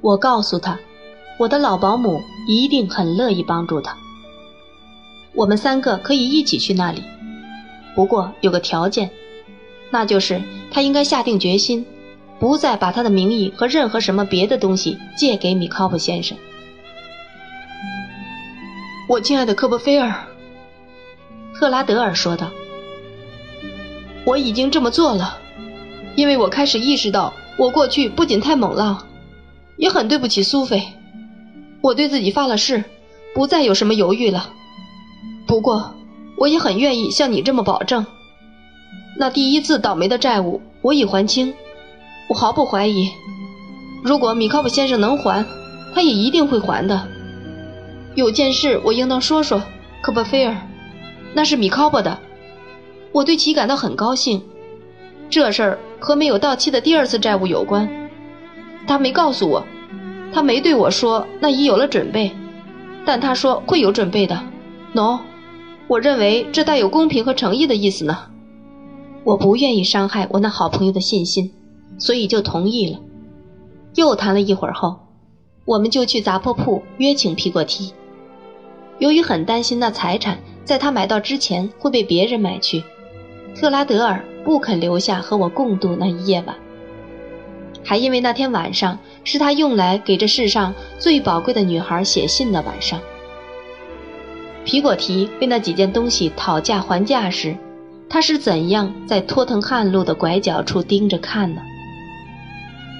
我告诉他，我的老保姆一定很乐意帮助他。我们三个可以一起去那里，不过有个条件，那就是他应该下定决心，不再把他的名义和任何什么别的东西借给米考普先生。我亲爱的科波菲尔，特拉德尔说道：“我已经这么做了，因为我开始意识到，我过去不仅太猛浪。”也很对不起苏菲，我对自己发了誓，不再有什么犹豫了。不过，我也很愿意像你这么保证，那第一次倒霉的债务我已还清。我毫不怀疑，如果米考普先生能还，他也一定会还的。有件事我应当说说，科波菲尔，那是米考普的，我对其感到很高兴。这事儿和没有到期的第二次债务有关。他没告诉我，他没对我说那已有了准备，但他说会有准备的。喏，我认为这带有公平和诚意的意思呢。我不愿意伤害我那好朋友的信心，所以就同意了。又谈了一会儿后，我们就去杂货铺约请皮果提。由于很担心那财产在他买到之前会被别人买去，特拉德尔不肯留下和我共度那一夜晚。还因为那天晚上是他用来给这世上最宝贵的女孩写信的晚上。皮果提为那几件东西讨价还价时，他是怎样在托腾汉路的拐角处盯着看呢？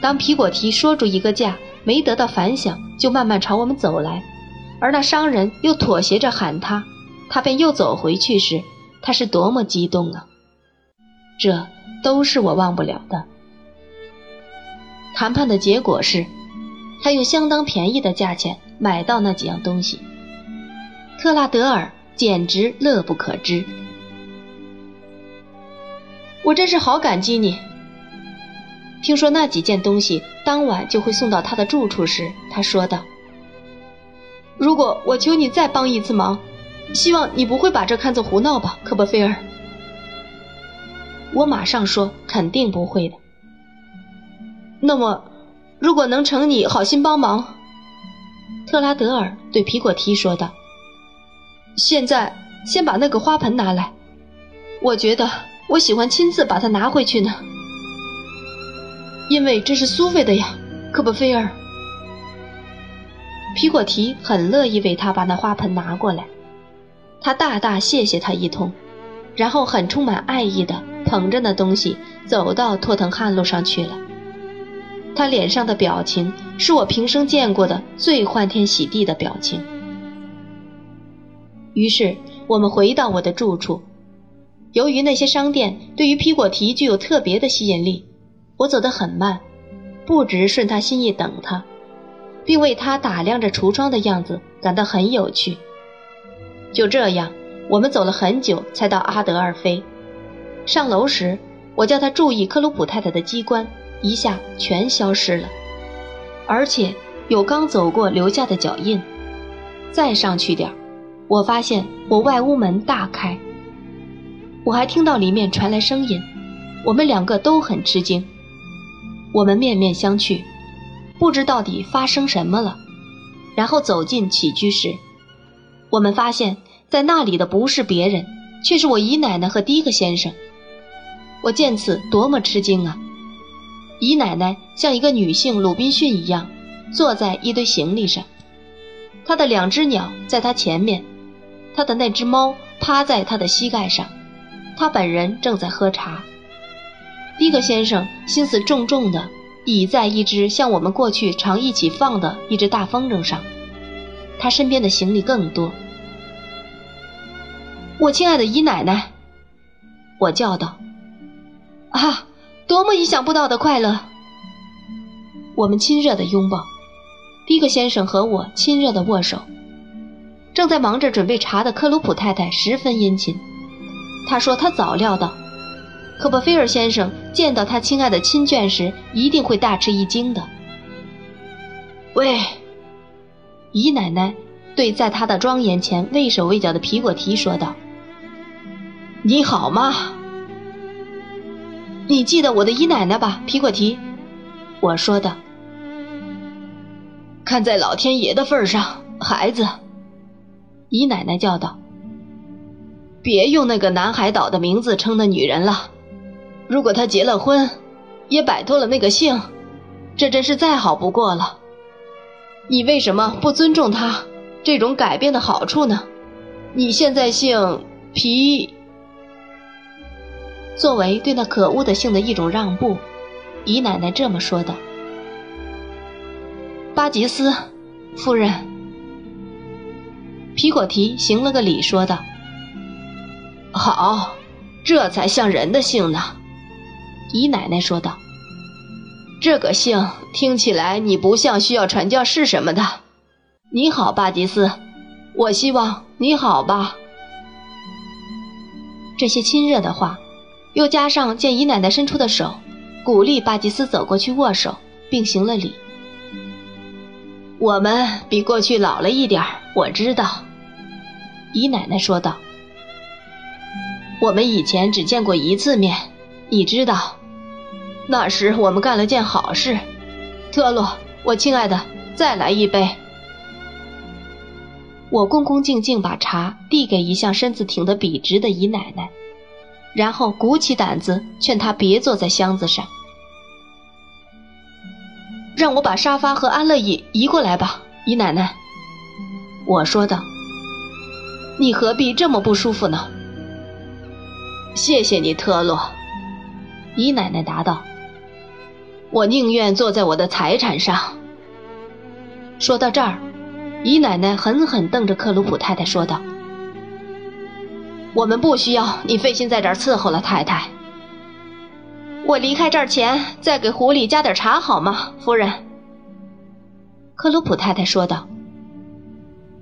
当皮果提说出一个价，没得到反响，就慢慢朝我们走来，而那商人又妥协着喊他，他便又走回去时，他是多么激动啊！这都是我忘不了的。谈判的结果是，他用相当便宜的价钱买到那几样东西。特拉德尔简直乐不可支，我真是好感激你。听说那几件东西当晚就会送到他的住处时，他说道：“如果我求你再帮一次忙，希望你不会把这看作胡闹吧，科波菲尔。”我马上说：“肯定不会的。”那么，如果能承你好心帮忙，特拉德尔对皮果提说道：“现在先把那个花盆拿来，我觉得我喜欢亲自把它拿回去呢，因为这是苏菲的呀，科波菲尔。”皮果提很乐意为他把那花盆拿过来，他大大谢谢他一通，然后很充满爱意的捧着那东西走到托腾汉路上去了。他脸上的表情是我平生见过的最欢天喜地的表情。于是我们回到我的住处。由于那些商店对于皮果提具有特别的吸引力，我走得很慢，不直顺他心意等他，并为他打量着橱窗的样子感到很有趣。就这样，我们走了很久才到阿德尔菲。上楼时，我叫他注意克鲁普太太的机关。一下全消失了，而且有刚走过留下的脚印。再上去点我发现我外屋门大开。我还听到里面传来声音，我们两个都很吃惊。我们面面相觑，不知到底发生什么了。然后走进起居室，我们发现在那里的不是别人，却是我姨奶奶和第一个先生。我见此多么吃惊啊！姨奶奶像一个女性鲁滨逊一样，坐在一堆行李上。她的两只鸟在她前面，她的那只猫趴在她的膝盖上，她本人正在喝茶。迪克先生心思重重的倚在一只像我们过去常一起放的一只大风筝上，他身边的行李更多。我亲爱的姨奶奶，我叫道：“啊！”多么意想不到的快乐！我们亲热的拥抱，迪克先生和我亲热的握手。正在忙着准备茶的克鲁普太太十分殷勤，她说她早料到，科波菲尔先生见到他亲爱的亲眷时一定会大吃一惊的。喂，姨奶奶对在他的庄严前畏手畏脚的皮果提说道：“你好吗？”你记得我的姨奶奶吧，皮果提？我说的：“看在老天爷的份上，孩子。”姨奶奶叫道：“别用那个南海岛的名字称那女人了。如果她结了婚，也摆脱了那个姓，这真是再好不过了。你为什么不尊重她这种改变的好处呢？你现在姓皮。”作为对那可恶的姓的一种让步，姨奶奶这么说道：“巴吉斯，夫人。”皮果提行了个礼，说道：“好，这才像人的姓呢。”姨奶奶说道：“这个姓听起来你不像需要传教士什么的。你好，巴吉斯，我希望你好吧。”这些亲热的话。又加上见姨奶奶伸出的手，鼓励巴吉斯走过去握手，并行了礼。我们比过去老了一点我知道。姨奶奶说道：“我们以前只见过一次面，你知道，那时我们干了件好事。”特洛，我亲爱的，再来一杯。我恭恭敬敬把茶递给一向身子挺得笔直的姨奶奶。然后鼓起胆子劝他别坐在箱子上，让我把沙发和安乐椅移过来吧，姨奶奶。我说道：“你何必这么不舒服呢？”谢谢你，特洛。姨奶奶答道：“我宁愿坐在我的财产上。”说到这儿，姨奶奶狠狠瞪着克鲁普太太说道。我们不需要你费心在这儿伺候了，太太。我离开这儿前再给壶里加点茶好吗，夫人？克鲁普太太说道。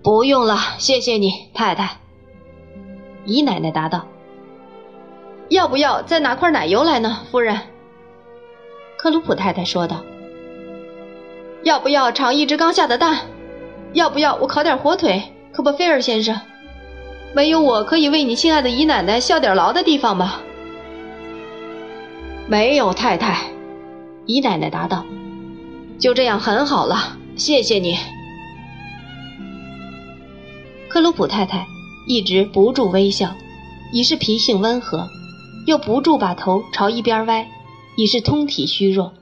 不用了，谢谢你，太太。姨奶奶答道。要不要再拿块奶油来呢，夫人？克鲁普太太说道。要不要尝一只刚下的蛋？要不要我烤点火腿，科波菲尔先生？没有我可以为你亲爱的姨奶奶效点劳的地方吗？没有，太太。姨奶奶答道：“就这样很好了，谢谢你。”克鲁普太太一直不住微笑，已是脾性温和；又不住把头朝一边歪，已是通体虚弱。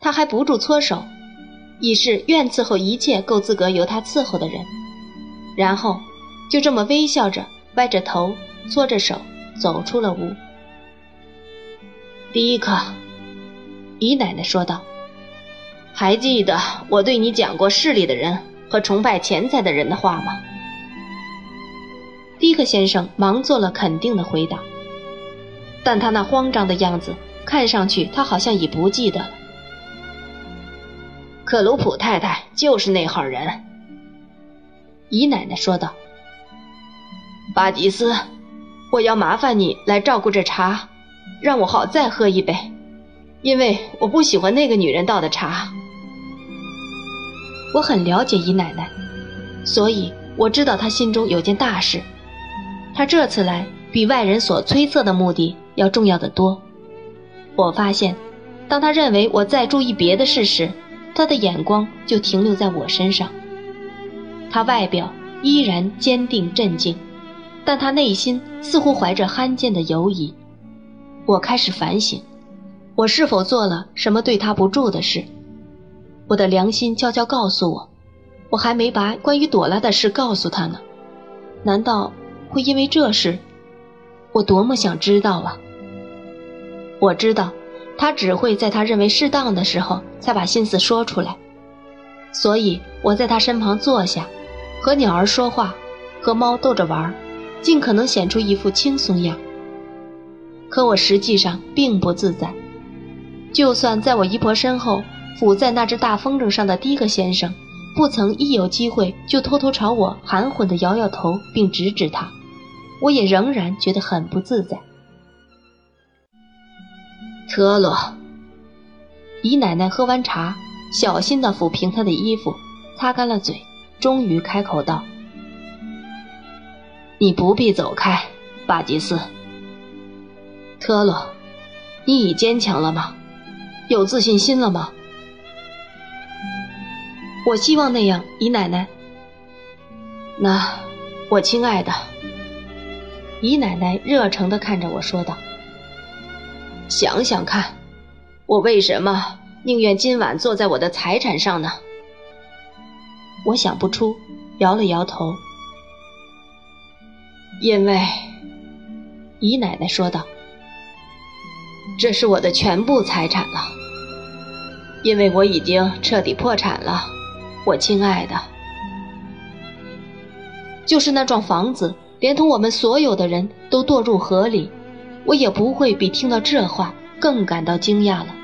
她还不住搓手，已是愿伺候一切够资格由她伺候的人。然后。就这么微笑着，歪着头，搓着手，走出了屋。第一课，姨奶奶说道：“还记得我对你讲过势利的人和崇拜钱财的人的话吗？”迪克先生忙做了肯定的回答，但他那慌张的样子，看上去他好像已不记得了。克鲁普太太就是那号人，姨奶奶说道。巴吉斯，我要麻烦你来照顾这茶，让我好再喝一杯，因为我不喜欢那个女人倒的茶。我很了解姨奶奶，所以我知道她心中有件大事。她这次来比外人所推测的目的要重要的多。我发现，当她认为我在注意别的事时，她的眼光就停留在我身上。她外表依然坚定镇静。但他内心似乎怀着罕见的犹疑。我开始反省，我是否做了什么对他不住的事？我的良心悄悄告诉我，我还没把关于朵拉的事告诉他呢。难道会因为这事？我多么想知道啊！我知道，他只会在他认为适当的时候才把心思说出来。所以我在他身旁坐下，和鸟儿说话，和猫逗着玩儿。尽可能显出一副轻松样，可我实际上并不自在。就算在我姨婆身后伏在那只大风筝上的第一个先生，不曾一有机会就偷偷朝我含混地摇摇头并指指他，我也仍然觉得很不自在。特洛，姨奶奶喝完茶，小心地抚平她的衣服，擦干了嘴，终于开口道。你不必走开，巴吉斯。特洛，你已坚强了吗？有自信心了吗？我希望那样，姨奶奶。那，我亲爱的，姨奶奶热诚的看着我说道：“想想看，我为什么宁愿今晚坐在我的财产上呢？”我想不出，摇了摇头。因为，姨奶奶说道：“这是我的全部财产了，因为我已经彻底破产了，我亲爱的。就是那幢房子，连同我们所有的人都堕入河里，我也不会比听到这话更感到惊讶了。”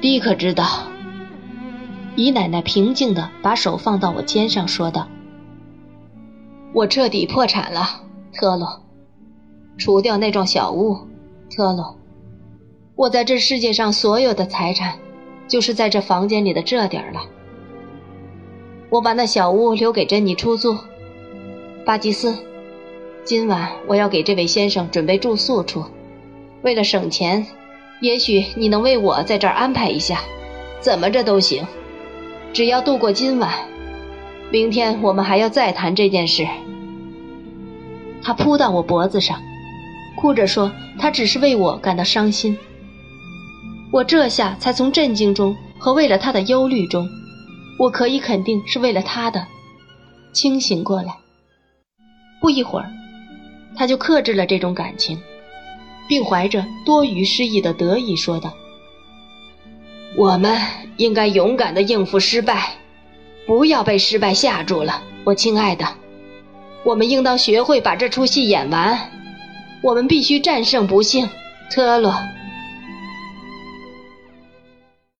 你可知道？姨奶奶平静地把手放到我肩上，说道。我彻底破产了，特洛。除掉那幢小屋，特洛。我在这世界上所有的财产，就是在这房间里的这点儿了。我把那小屋留给珍妮出租。巴基斯，今晚我要给这位先生准备住宿处。为了省钱，也许你能为我在这儿安排一下，怎么着都行，只要度过今晚。明天我们还要再谈这件事。他扑到我脖子上，哭着说：“他只是为我感到伤心。”我这下才从震惊中和为了他的忧虑中，我可以肯定是为了他的，清醒过来。不一会儿，他就克制了这种感情，并怀着多余失意的得意说道：“我们应该勇敢的应付失败，不要被失败吓住了，我亲爱的。”我们应当学会把这出戏演完。我们必须战胜不幸，特洛。